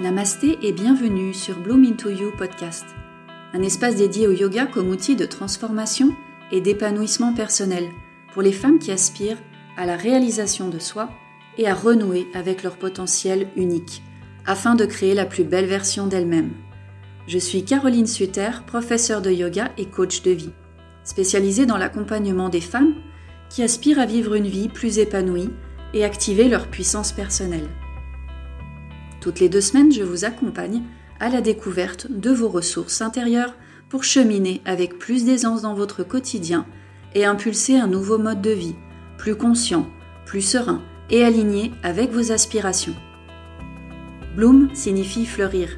Namasté et bienvenue sur Bloom Into You podcast, un espace dédié au yoga comme outil de transformation et d'épanouissement personnel pour les femmes qui aspirent à la réalisation de soi et à renouer avec leur potentiel unique, afin de créer la plus belle version d'elles-mêmes. Je suis Caroline Suter, professeure de yoga et coach de vie, spécialisée dans l'accompagnement des femmes qui aspirent à vivre une vie plus épanouie et activer leur puissance personnelle. Toutes les deux semaines, je vous accompagne à la découverte de vos ressources intérieures pour cheminer avec plus d'aisance dans votre quotidien et impulser un nouveau mode de vie, plus conscient, plus serein et aligné avec vos aspirations. Bloom signifie fleurir.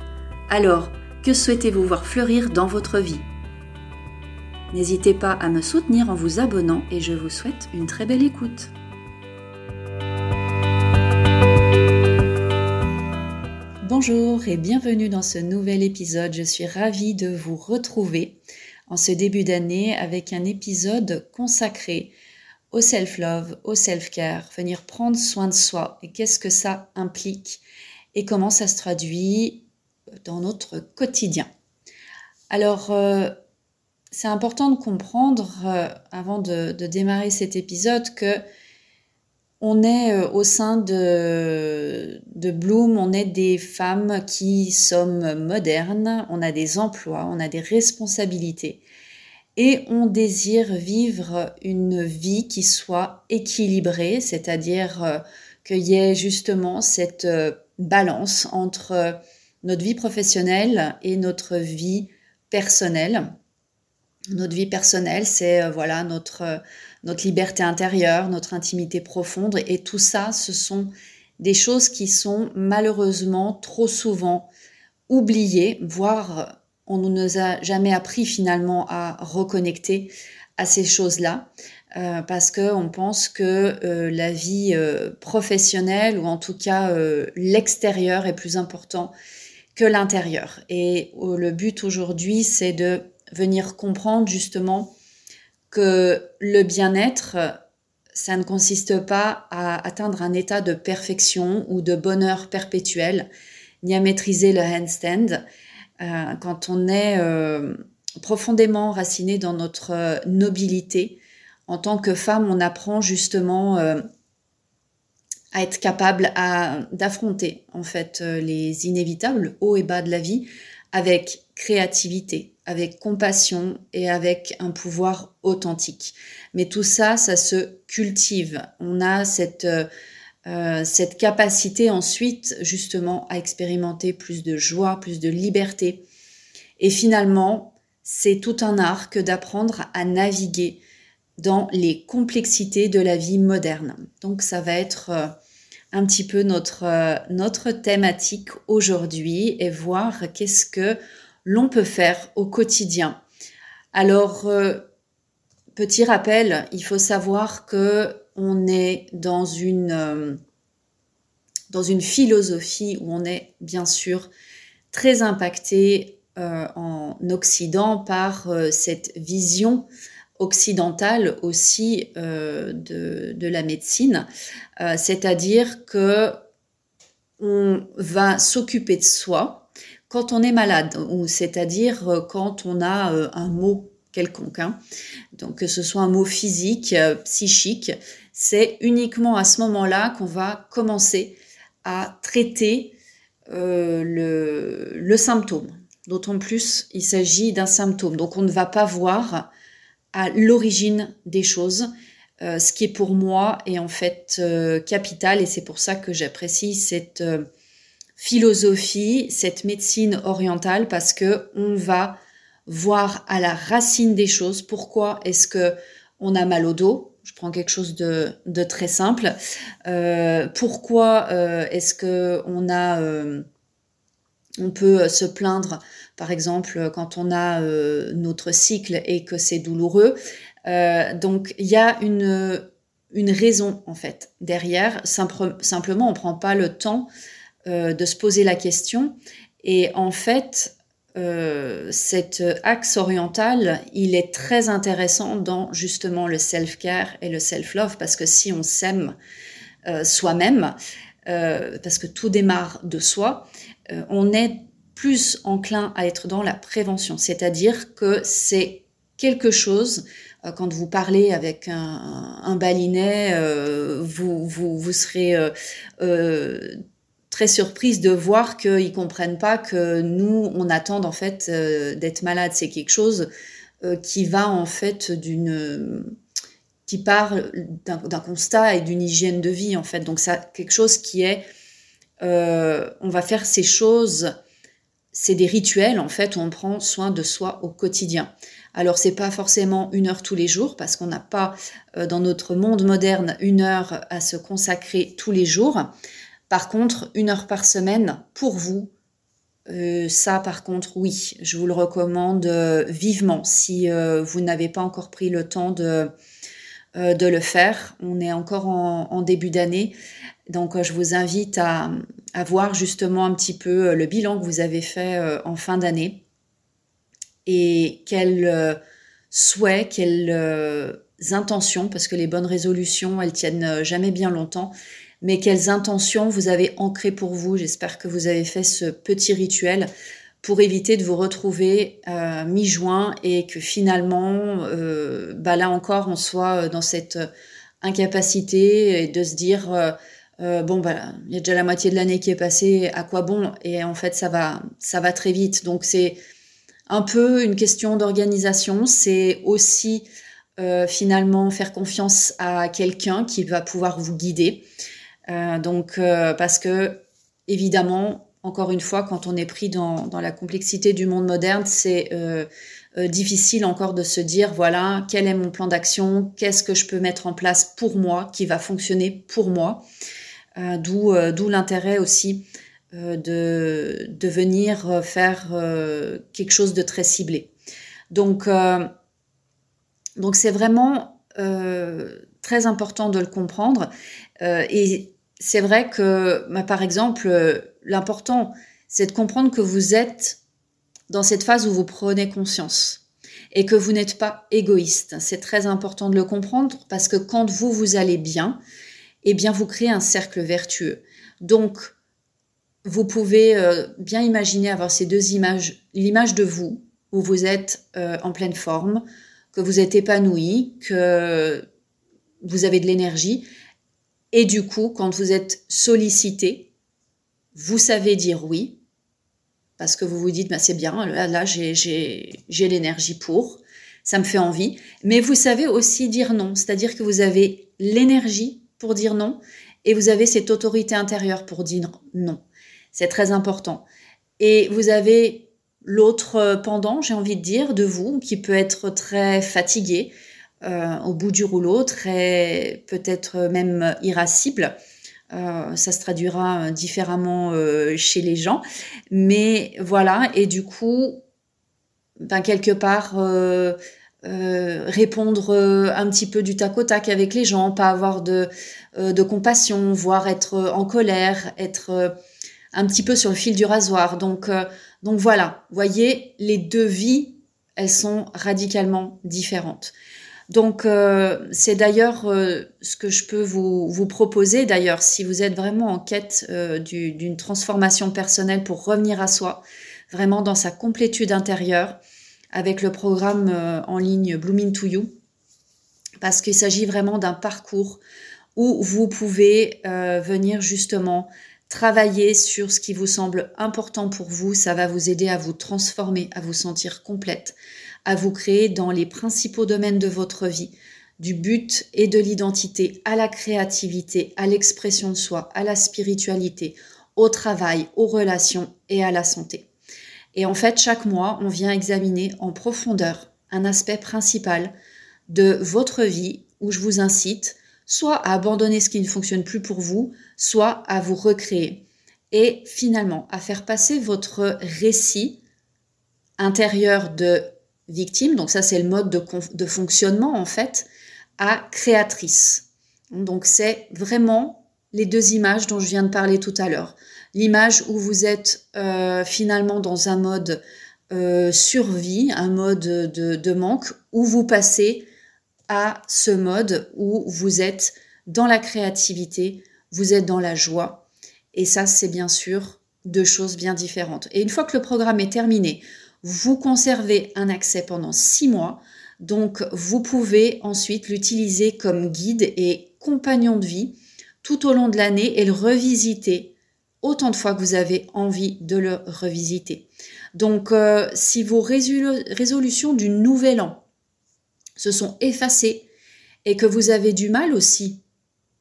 Alors, que souhaitez-vous voir fleurir dans votre vie? N'hésitez pas à me soutenir en vous abonnant et je vous souhaite une très belle écoute. Bonjour et bienvenue dans ce nouvel épisode. Je suis ravie de vous retrouver en ce début d'année avec un épisode consacré au self-love, au self-care, venir prendre soin de soi et qu'est-ce que ça implique et comment ça se traduit dans notre quotidien. Alors, euh, c'est important de comprendre, euh, avant de, démarrer cet épisode, que on est euh, au sein de, Bloom, on est des femmes qui sommes modernes, on a des emplois, on a des responsabilités et on désire vivre une vie qui soit équilibrée, c'est-à-dire euh, qu'il y ait justement cette euh, balance entre notre vie professionnelle et notre vie personnelle. Notre vie personnelle, c'est voilà notre notre liberté intérieure, notre intimité profonde. Et tout ça, ce sont des choses qui sont malheureusement trop souvent oubliées, voire on ne nous a jamais appris finalement à reconnecter à ces choses-là. Euh, parce qu'on pense que euh, la vie euh, professionnelle ou en tout cas l'extérieur est plus important que l'intérieur. Et le but aujourd'hui, c'est de venir comprendre justement que le bien-être, ça ne consiste pas à atteindre un état de perfection ou de bonheur perpétuel, ni à maîtriser le handstand. Euh, quand on est euh, profondément raciné dans notre nobilité, en tant que femme, on apprend justement euh, à être capable d'affronter en fait les inévitables hauts et bas de la vie avec créativité, avec compassion et avec un pouvoir authentique. Mais tout ça, ça se cultive. On a cette, euh, cette capacité ensuite justement à expérimenter plus de joie, plus de liberté. Et finalement, c'est tout un art que d'apprendre à naviguer dans les complexités de la vie moderne. Donc ça va être euh, un petit peu notre, euh, notre thématique aujourd'hui et voir qu'est-ce que l'on peut faire au quotidien. Alors, euh, petit rappel, il faut savoir que on est dans une, euh, dans une philosophie où on est bien sûr très impacté en Occident par cette vision occidentale aussi euh, de, la médecine, euh, c'est-à-dire que on va s'occuper de soi quand on est malade, ou c'est-à-dire euh, quand on a un mot quelconque. Hein. Donc que ce soit un mot physique, psychique, c'est uniquement à ce moment-là qu'on va commencer à traiter le, symptôme. D'autant plus, il s'agit d'un symptôme. Donc on ne va pas voir à l'origine des choses, euh, ce qui est pour moi est en fait euh, capital et c'est pour ça que j'apprécie cette euh, philosophie, cette médecine orientale parce que on va voir à la racine des choses pourquoi est-ce que on a mal au dos? Je prends quelque chose de, très simple. pourquoi est-ce que on a on peut se plaindre par exemple quand on a euh, notre cycle et que c'est douloureux? Euh, donc il y a une, une raison en fait derrière. simplement, on ne prend pas le temps euh, de se poser la question. Et en fait, cet axe oriental, il est très intéressant dans justement le self-care et le self-love parce que si on s'aime soi-même, parce que tout démarre de soi, on est plus enclin à être dans la prévention, c'est-à-dire que c'est quelque chose euh, quand vous parlez avec un, un balinet, euh, vous, vous, vous, serez euh, très surprise de voir qu'ils ne comprennent pas que nous, on attend en fait d'être malade. C'est quelque chose qui va en fait d'une qui part d'un constat et d'une hygiène de vie en fait. Donc ça, quelque chose qui est, on va faire ces choses, c'est des rituels en fait où on prend soin de soi au quotidien. Alors c'est pas forcément une heure tous les jours parce qu'on n'a pas euh, dans notre monde moderne une heure à se consacrer tous les jours. Par contre, une heure par semaine pour vous, euh, ça par contre oui, je vous le recommande euh, vivement si vous n'avez pas encore pris le temps de, le faire. On est encore en, début d'année. Donc je vous invite à, à, voir justement un petit peu le bilan que vous avez fait en fin d'année et quels euh, souhaits, quelles euh, intentions, parce que les bonnes résolutions, elles tiennent euh, jamais bien longtemps, mais quelles intentions vous avez ancrées pour vous? J'espère que vous avez fait ce petit rituel pour éviter de vous retrouver mi-juin et que finalement, bah là encore, on soit dans cette incapacité de se dire bon bah il y a déjà la moitié de l'année qui est passée, à quoi bon? Et en fait, ça va, ça va très vite. Donc c'est un peu une question d'organisation. C'est aussi euh, finalement faire confiance à quelqu'un qui va pouvoir vous guider. Euh, donc, euh, parce que évidemment, encore une fois, quand on est pris dans, la complexité du monde moderne, c'est difficile encore de se dire voilà, quel est mon plan d'action, qu'est-ce que je peux mettre en place pour moi, qui va fonctionner pour moi. D'où l'intérêt aussi euh, de, venir faire euh, quelque chose de très ciblé. Donc, euh, donc c'est vraiment très important de le comprendre. et c'est vrai que, bah, par exemple, l'important, c'est de comprendre que vous êtes dans cette phase où vous prenez conscience et que vous n'êtes pas égoïste. C'est très important de le comprendre parce que quand vous, vous allez bien, eh bien, vous créez un cercle vertueux. Donc, vous pouvez euh, bien imaginer avoir ces deux images, l'image de vous, où vous êtes euh, en pleine forme, que vous êtes épanoui, que vous avez de l'énergie, et du coup, quand vous êtes sollicité, vous savez dire oui, parce que vous vous dites, bah, c'est bien, là, là j'ai l'énergie pour, ça me fait envie, mais vous savez aussi dire non, c'est-à-dire que vous avez l'énergie pour dire non, et vous avez cette autorité intérieure pour dire non. C'est très important. Et vous avez l'autre pendant, j'ai envie de dire, de vous, qui peut être très fatigué euh, au bout du rouleau, très peut-être même irascible. Euh, ça se traduira différemment euh, chez les gens. Mais voilà, et du coup, ben, quelque part, répondre un petit peu du tac au tac avec les gens, pas avoir de, de compassion, voire être en colère, être un petit peu sur le fil du rasoir. Donc, donc voilà, voyez, les deux vies, elles sont radicalement différentes. Donc euh, c'est d'ailleurs euh, ce que je peux vous, vous proposer, d'ailleurs, si vous êtes vraiment en quête d'une transformation personnelle pour revenir à soi, vraiment dans sa complétude intérieure, avec le programme en ligne Blooming to You, parce qu'il s'agit vraiment d'un parcours où vous pouvez venir justement Travailler sur ce qui vous semble important pour vous, ça va vous aider à vous transformer, à vous sentir complète, à vous créer dans les principaux domaines de votre vie, du but et de l'identité à la créativité, à l'expression de soi, à la spiritualité, au travail, aux relations et à la santé. Et en fait, chaque mois, on vient examiner en profondeur un aspect principal de votre vie où je vous incite soit à abandonner ce qui ne fonctionne plus pour vous, soit à vous recréer. Et finalement, à faire passer votre récit intérieur de victime, donc ça c'est le mode de, fonctionnement en fait, à créatrice. Donc c'est vraiment les deux images dont je viens de parler tout à l'heure. L'image où vous êtes euh, finalement dans un mode euh, survie, un mode de, de, manque, où vous passez à ce mode où vous êtes dans la créativité, vous êtes dans la joie, Et ça, c'est bien sûr deux choses bien différentes. Et une fois que le programme est terminé, vous conservez un accès pendant six mois. Donc, vous pouvez ensuite l'utiliser comme guide et compagnon de vie tout au long de l'année et le revisiter autant de fois que vous avez envie de le revisiter. Donc, euh, si vos résolutions du nouvel an se sont effacées et que vous avez du mal aussi,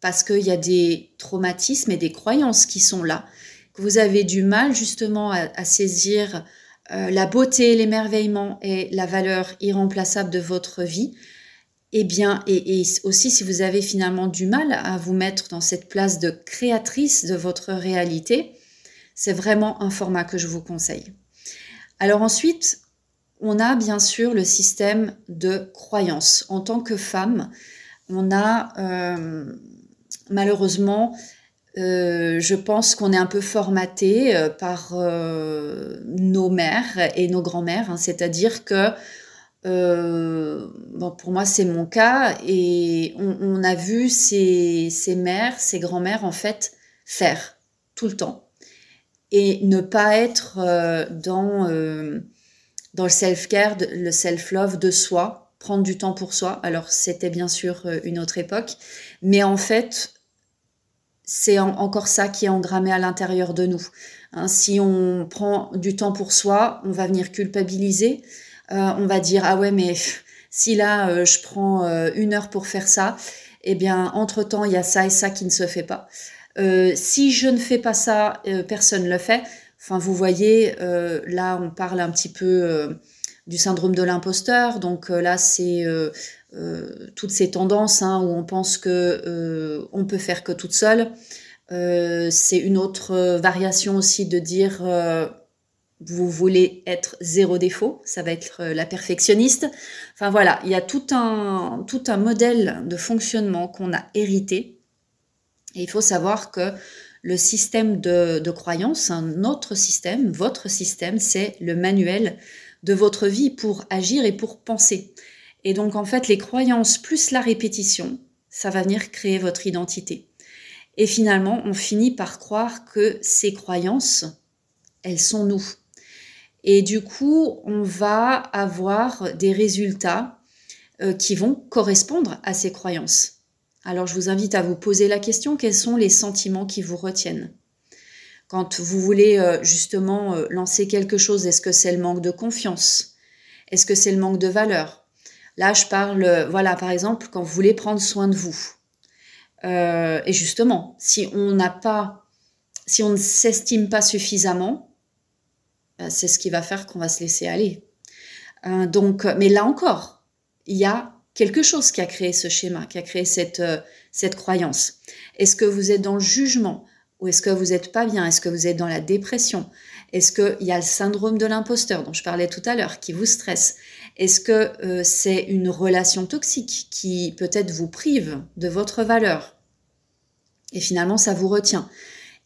parce qu'il y a des traumatismes et des croyances qui sont là, que vous avez du mal justement à, saisir euh, la beauté, l'émerveillement et la valeur irremplaçable de votre vie, eh bien, et, aussi si vous avez finalement du mal à vous mettre dans cette place de créatrice de votre réalité, c'est vraiment un format que je vous conseille. Alors ensuite, on a bien sûr le système de croyance. En tant que femme, on a euh, malheureusement, euh, je pense qu'on est un peu formaté euh, par nos mères et nos grands-mères, hein. c'est-à-dire que euh, bon, pour moi, c'est mon cas. Et on, a vu ces, mères, ces grands-mères, en fait, faire tout le temps. Et ne pas être euh, dans, euh, dans le self-care, le self-love de soi, prendre du temps pour soi. Alors, c'était bien sûr une autre époque. Mais en fait, c'est encore ça qui est engrammé à l'intérieur de nous. Hein, si on prend du temps pour soi, on va venir culpabiliser. Euh, on va dire ah ouais mais si là euh, je prends euh, une heure pour faire ça, eh bien entre temps il y a ça et ça qui ne se fait pas. si je ne fais pas ça, personne ne le fait. Enfin, vous voyez, là, on parle un petit peu du syndrome de l'imposteur. Donc là, c'est toutes ces tendances hein, où on pense que on peut faire que toute seule. c'est une autre variation aussi de dire vous voulez être zéro défaut, ça va être euh, la perfectionniste. Enfin voilà, il y a tout un, tout un modèle de fonctionnement qu'on a hérité. Et il faut savoir que le système de, de croyance, un autre système, votre système, c'est le manuel de votre vie pour agir et pour penser. Et donc en fait, les croyances plus la répétition, ça va venir créer votre identité. Et finalement, on finit par croire que ces croyances, elles sont nous. Et du coup, on va avoir des résultats euh, qui vont correspondre à ces croyances. Alors, je vous invite à vous poser la question, quels sont les sentiments qui vous retiennent? Quand vous voulez euh, justement euh, lancer quelque chose, est-ce que c'est le manque de confiance? Est-ce que c'est le manque de valeur? Là, je parle, voilà, par exemple, quand vous voulez prendre soin de vous. et justement, si on n'a pas, si on ne s'estime pas suffisamment, euh, c'est ce qui va faire qu'on va se laisser aller. Euh, donc, euh, mais là encore, il y a quelque chose qui a créé ce schéma, qui a créé cette croyance. Est-ce que vous êtes dans le jugement ou est-ce que vous n'êtes pas bien? Est-ce que vous êtes dans la dépression? Est-ce qu'il y a le syndrome de l'imposteur dont je parlais tout à l'heure qui vous stresse? Est-ce que c'est une relation toxique qui peut-être vous prive de votre valeur? Et finalement, ça vous retient.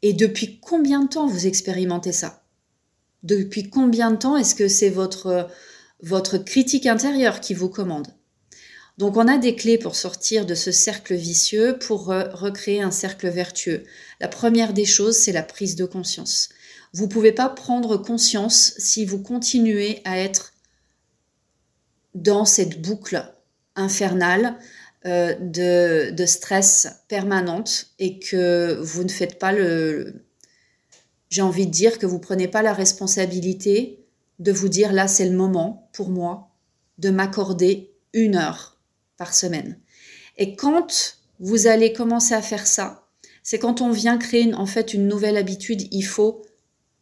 Et depuis combien de temps vous expérimentez ça? Depuis combien de temps est-ce que c'est votre, votre critique intérieure qui vous commande? Donc on a des clés pour sortir de ce cercle vicieux, pour recréer un cercle vertueux. La première des choses, c'est la prise de conscience. Vous ne pouvez pas prendre conscience si vous continuez à être dans cette boucle infernale euh, de, stress permanente et que vous ne faites pas le, j'ai envie de dire que vous prenez pas la responsabilité de vous dire là c'est le moment pour moi de m'accorder une heure par semaine. Et quand vous allez commencer à faire ça, c'est quand on vient créer en fait une nouvelle habitude, il faut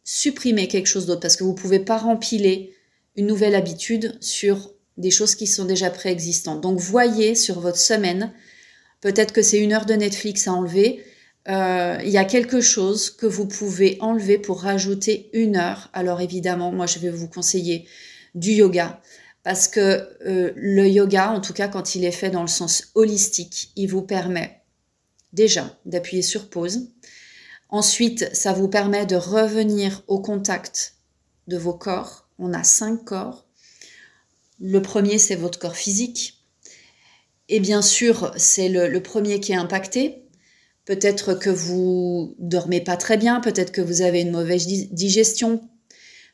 supprimer quelque chose d'autre parce que vous pouvez pas rempiler une nouvelle habitude sur des choses qui sont déjà préexistantes. Donc voyez sur votre semaine, peut-être que c'est une heure de Netflix à enlever, euh, il y a quelque chose que vous pouvez enlever pour rajouter une heure. Alors évidemment, moi je vais vous conseiller du yoga parce que euh, le yoga, en tout cas quand il est fait dans le sens holistique, il vous permet déjà d'appuyer sur pause. Ensuite, ça vous permet de revenir au contact de vos corps. On a cinq corps. Le premier, c'est votre corps physique. Et bien sûr, c'est le premier qui est impacté peut-être que vous dormez pas très bien, peut-être que vous avez une mauvaise digestion.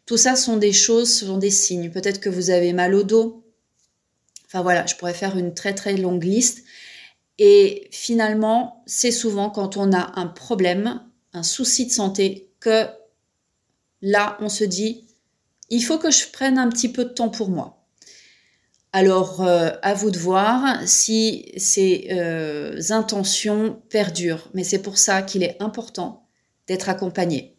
Tout ça sont des choses, sont des signes. Peut-être que vous avez mal au dos. Enfin voilà, je pourrais faire une très très longue liste. Et finalement, c'est souvent quand on a un problème, un souci de santé, que là, on se dit, il faut que je prenne un petit peu de temps pour moi. Alors, euh, à vous de voir si ces euh, intentions perdurent. Mais c'est pour ça qu'il est important d'être accompagné,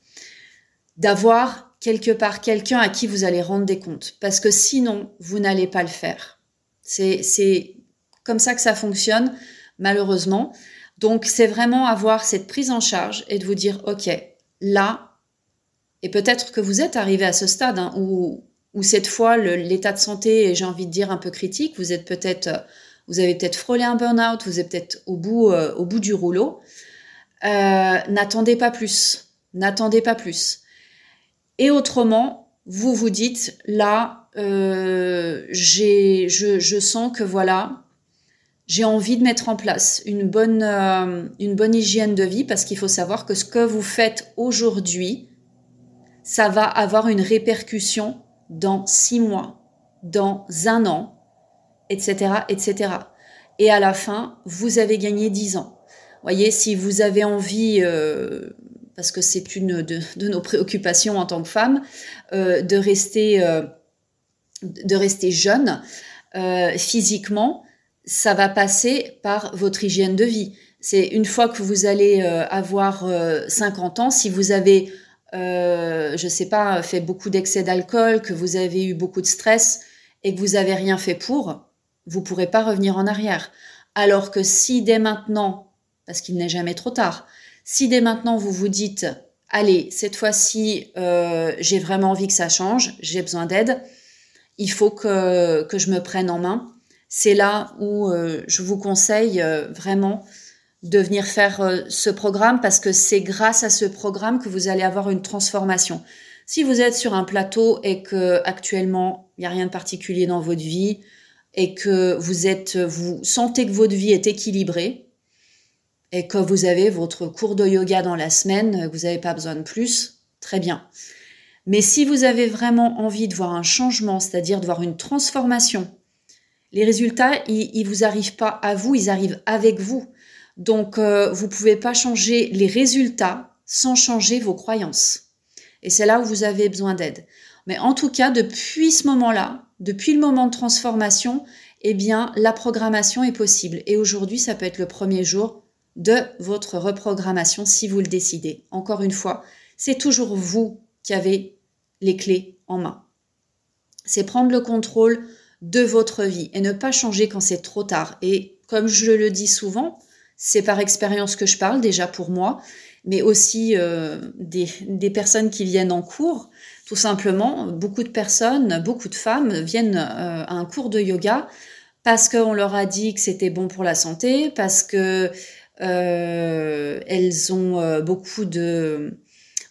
d'avoir quelque part quelqu'un à qui vous allez rendre des comptes, parce que sinon, vous n'allez pas le faire. C'est comme ça que ça fonctionne, malheureusement. Donc, c'est vraiment avoir cette prise en charge et de vous dire, OK, là, et peut-être que vous êtes arrivé à ce stade hein, où où cette fois l'état de santé est, j'ai envie de dire, un peu critique. Vous êtes peut-être, euh, vous avez peut-être frôlé un burn-out, vous êtes peut-être au bout, euh, au bout du rouleau. Euh, n'attendez pas plus, n'attendez pas plus. Et autrement, vous vous dites là, j'ai, je, je, sens que voilà, j'ai envie de mettre en place une bonne, une bonne hygiène de vie parce qu'il faut savoir que ce que vous faites aujourd'hui, ça va avoir une répercussion dans six mois, dans un an, etc., etc. Et à la fin, vous avez gagné dix ans. Voyez, si vous avez envie, euh, parce que c'est une de, nos préoccupations en tant que femme, euh, de rester, euh, de rester jeune physiquement, ça va passer par votre hygiène de vie. C'est une fois que vous allez avoir 50 ans, si vous avez euh, je sais pas, fait beaucoup d'excès d'alcool, que vous avez eu beaucoup de stress et que vous avez rien fait pour, vous pourrez pas revenir en arrière. Alors que si dès maintenant, parce qu'il n'est jamais trop tard, si dès maintenant vous vous dites, allez, cette fois-ci, euh, j'ai vraiment envie que ça change, j'ai besoin d'aide, il faut que, que je me prenne en main. C'est là où euh, je vous conseille euh, vraiment de venir faire euh, ce programme parce que c'est grâce à ce programme que vous allez avoir une transformation. Si vous êtes sur un plateau et que actuellement il n'y a rien de particulier dans votre vie et que vous êtes, vous sentez que votre vie est équilibrée et que vous avez votre cours de yoga dans la semaine, vous n'avez pas besoin de plus, très bien. Mais si vous avez vraiment envie de voir un changement, c'est-à-dire de voir une transformation, les résultats, ils, ils vous arrivent pas à vous, ils arrivent avec vous. Donc, euh, vous ne pouvez pas changer les résultats sans changer vos croyances. Et c'est là où vous avez besoin d'aide. Mais en tout cas, depuis ce moment-là, depuis le moment de transformation, eh bien, la programmation est possible. Et aujourd'hui, ça peut être le premier jour de votre reprogrammation si vous le décidez. Encore une fois, c'est toujours vous qui avez les clés en main. C'est prendre le contrôle de votre vie et ne pas changer quand c'est trop tard. Et comme je le dis souvent, c'est par expérience que je parle déjà pour moi, mais aussi euh, des, des, personnes qui viennent en cours. Tout simplement, beaucoup de personnes, beaucoup de femmes viennent euh, à un cours de yoga parce qu'on leur a dit que c'était bon pour la santé, parce que euh, elles ont beaucoup de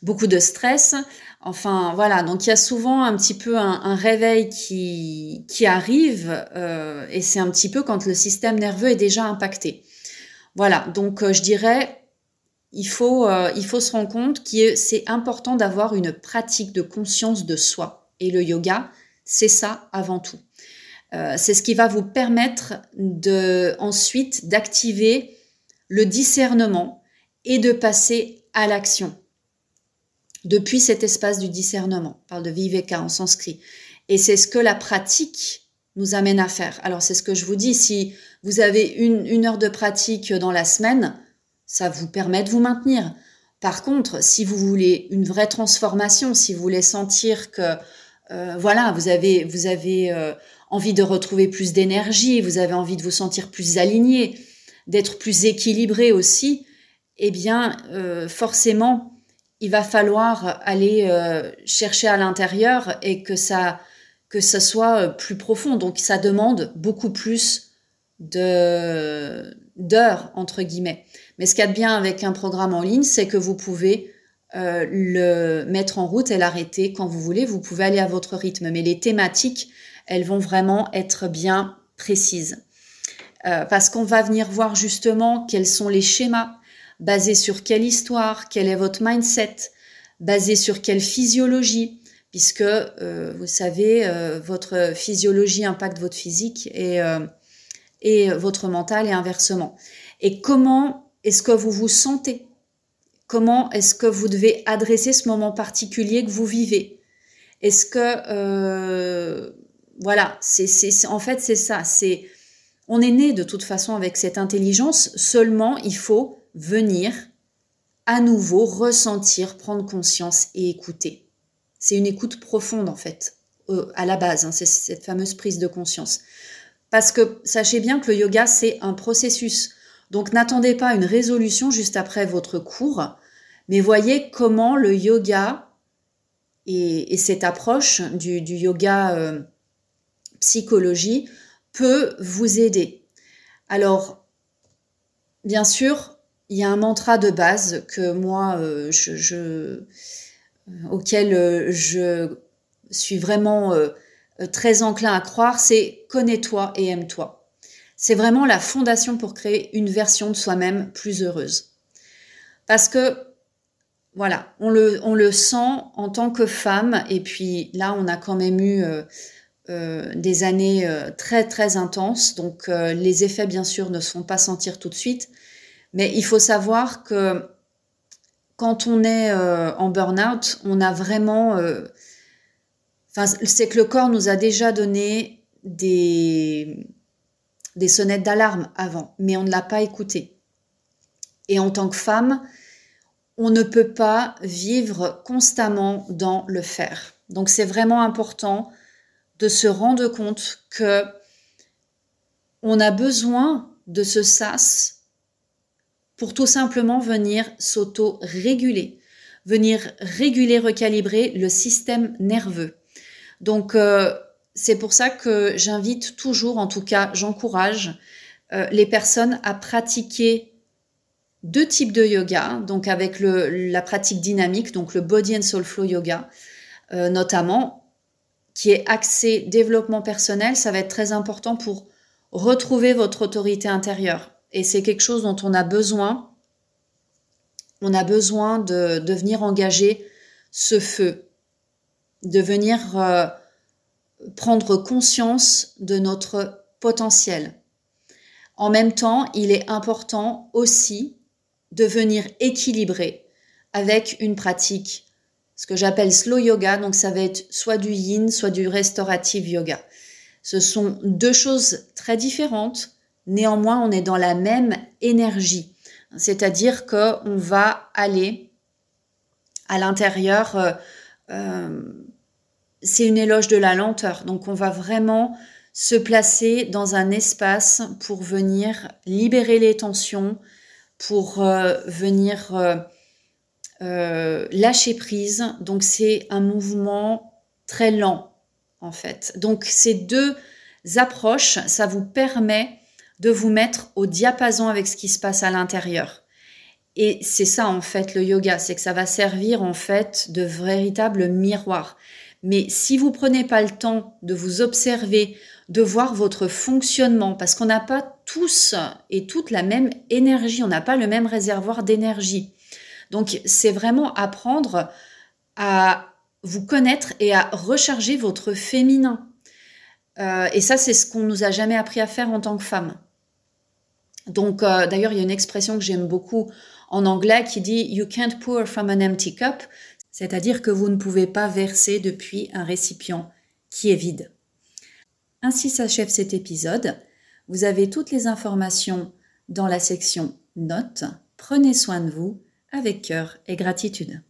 beaucoup de stress. Enfin voilà, donc il y a souvent un petit peu un, un réveil qui, qui arrive et c'est un petit peu quand le système nerveux est déjà impacté. Voilà, donc euh, je dirais, il faut, euh, il faut se rendre compte que c'est important d'avoir une pratique de conscience de soi. Et le yoga, c'est ça avant tout. Euh, c'est ce qui va vous permettre de, ensuite d'activer le discernement et de passer à l'action. Depuis cet espace du discernement, on parle de viveka en sanskrit. Et c'est ce que la pratique nous amène à faire. Alors c'est ce que je vous dis, si vous avez une, heure de pratique dans la semaine, ça vous permet de vous maintenir. Par contre, si vous voulez une vraie transformation, si vous voulez sentir que euh, voilà, vous avez, vous avez euh, envie de retrouver plus d'énergie, vous avez envie de vous sentir plus aligné, d'être plus équilibré aussi, eh bien, euh, forcément, il va falloir aller chercher à l'intérieur et que ça, que ça soit euh, plus profond. Donc ça demande beaucoup plus de d'heures entre guillemets. Mais ce qu'il y a de bien avec un programme en ligne, c'est que vous pouvez euh, le mettre en route et l'arrêter quand vous voulez. Vous pouvez aller à votre rythme, mais les thématiques, elles vont vraiment être bien précises. Euh, parce qu'on va venir voir justement quels sont les schémas basé sur quelle histoire, quel est votre mindset, basé sur quelle physiologie, puisque euh, vous savez, euh, votre physiologie impacte votre physique et, euh, et votre mental et inversement. Et comment est-ce que vous vous sentez? Comment est-ce que vous devez adresser ce moment particulier que vous vivez? Est-ce que voilà, en fait c'est ça, on est né de toute façon avec cette intelligence, seulement il faut venir à nouveau ressentir, prendre conscience et écouter. C'est une écoute profonde en fait, à la base, hein, c'est cette fameuse prise de conscience. Parce que sachez bien que le yoga, c'est un processus. Donc n'attendez pas une résolution juste après votre cours, mais voyez comment le yoga et, cette approche du, yoga euh, psychologie peut vous aider. Alors, bien sûr, il y a un mantra de base que moi, euh, je, auquel euh, je suis vraiment très enclin à croire, c'est connais-toi et aime-toi. C'est vraiment la fondation pour créer une version de soi-même plus heureuse. Parce que, voilà, on le, on le sent en tant que femme, et puis là, on a quand même eu euh, des années euh, très très intenses. Donc euh, les effets bien sûr ne se font pas sentir tout de suite, mais il faut savoir que quand on est en burn-out, on a vraiment, enfin c'est que le corps nous a déjà donné des des sonnettes d'alarme avant, mais on ne l'a pas écouté. Et en tant que femme, on ne peut pas vivre constamment dans le faire. Donc c'est vraiment important de se rendre compte que on a besoin de ce sas pour tout simplement venir s'auto-réguler, venir réguler, recalibrer le système nerveux. Donc euh, c'est pour ça que j'invite toujours, en tout cas j'encourage euh, les personnes à pratiquer deux types de yoga, donc avec la pratique dynamique, donc le Body and Soul Flow Yoga, euh, notamment qui est axé développement personnel, ça va être très important pour retrouver votre autorité intérieure. Et c'est quelque chose dont on a besoin. On a besoin de, de venir engager ce feu, de venir euh, prendre conscience de notre potentiel. En même temps, il est important aussi de venir équilibrer avec une pratique ce que j'appelle slow yoga. Donc ça va être soit du yin, soit du restorative yoga. Ce sont deux choses très différentes. Néanmoins, on est dans la même énergie. C'est-à-dire qu'on va aller à l'intérieur. Euh, euh, c'est une éloge de la lenteur. Donc on va vraiment se placer dans un espace pour venir libérer les tensions, pour euh, venir lâcher prise. Donc c'est un mouvement très lent en fait. Donc ces deux approches, ça vous permet de vous mettre au diapason avec ce qui se passe à l'intérieur. Et c'est ça en fait le yoga, c'est que ça va servir en fait de véritable miroir. Mais si vous prenez pas le temps de vous observer, de voir votre fonctionnement, parce qu'on n'a pas tous et toute la même énergie, on n'a pas le même réservoir d'énergie. Donc c'est vraiment apprendre à vous connaître et à recharger votre féminin. Euh, et ça, c'est ce qu'on nous a jamais appris à faire en tant que femme. Donc, euh, d'ailleurs, il y a une expression que j'aime beaucoup en anglais qui dit You can't pour from an empty cup, c'est-à-dire que vous ne pouvez pas verser depuis un récipient qui est vide. Ainsi s'achève cet épisode. Vous avez toutes les informations dans la section Notes. Prenez soin de vous avec cœur et gratitude.